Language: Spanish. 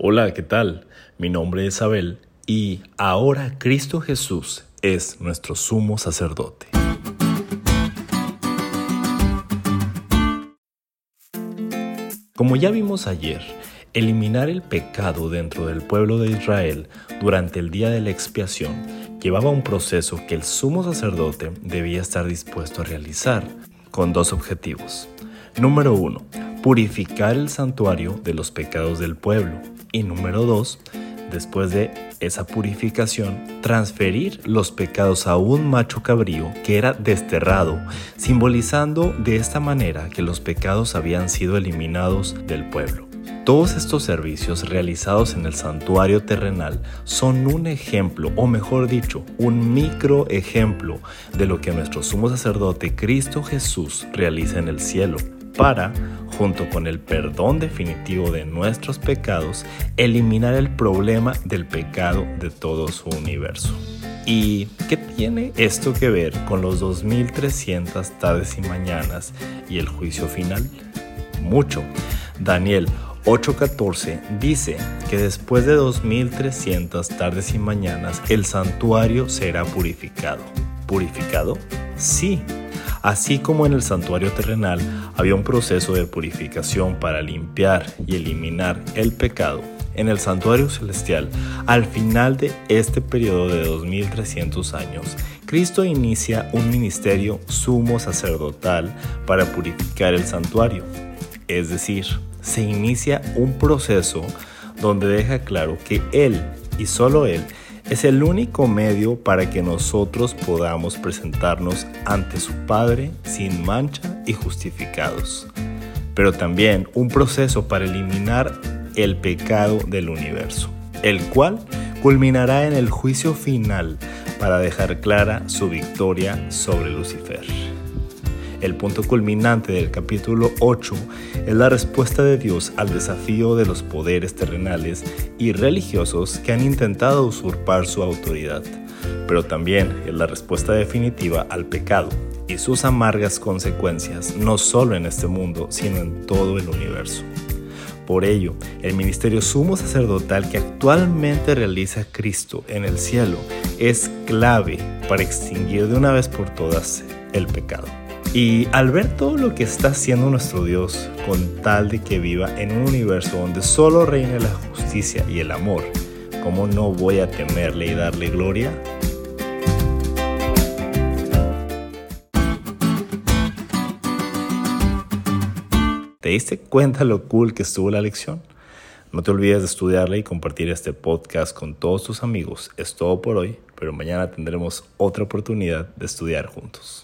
Hola, ¿qué tal? Mi nombre es Abel y ahora Cristo Jesús es nuestro sumo sacerdote. Como ya vimos ayer, eliminar el pecado dentro del pueblo de Israel durante el día de la expiación llevaba un proceso que el sumo sacerdote debía estar dispuesto a realizar, con dos objetivos. Número uno, purificar el santuario de los pecados del pueblo. Y número dos, después de esa purificación, transferir los pecados a un macho cabrío que era desterrado, simbolizando de esta manera que los pecados habían sido eliminados del pueblo. Todos estos servicios realizados en el santuario terrenal son un ejemplo, o mejor dicho, un micro ejemplo de lo que nuestro sumo sacerdote Cristo Jesús realiza en el cielo para, junto con el perdón definitivo de nuestros pecados, eliminar el problema del pecado de todo su universo. ¿Y qué tiene esto que ver con los 2300 tardes y mañanas y el juicio final? Mucho. Daniel 8:14 dice que después de 2300 tardes y mañanas el santuario será purificado. ¿Purificado? Sí, Así como en el santuario terrenal había un proceso de purificación para limpiar y eliminar el pecado, en el santuario celestial, al final de este periodo de 2300 años, Cristo inicia un ministerio sumo sacerdotal para purificar el santuario. Es decir, se inicia un proceso donde deja claro que Él y solo Él es el único medio para que nosotros podamos presentarnos ante su Padre sin mancha y justificados, pero también un proceso para eliminar el pecado del universo, el cual culminará en el juicio final para dejar clara su victoria sobre Lucifer. El punto culminante del capítulo 8 es la respuesta de Dios al desafío de los poderes terrenales y religiosos que han intentado usurpar su autoridad, pero también es la respuesta definitiva al pecado y sus amargas consecuencias no solo en este mundo, sino en todo el universo. Por ello, el ministerio sumo sacerdotal que actualmente realiza Cristo en el cielo es clave para extinguir de una vez por todas el pecado. Y al ver todo lo que está haciendo nuestro Dios con tal de que viva en un universo donde solo reine la justicia y el amor, ¿cómo no voy a temerle y darle gloria? ¿Te diste cuenta lo cool que estuvo la lección? No te olvides de estudiarla y compartir este podcast con todos tus amigos. Es todo por hoy, pero mañana tendremos otra oportunidad de estudiar juntos.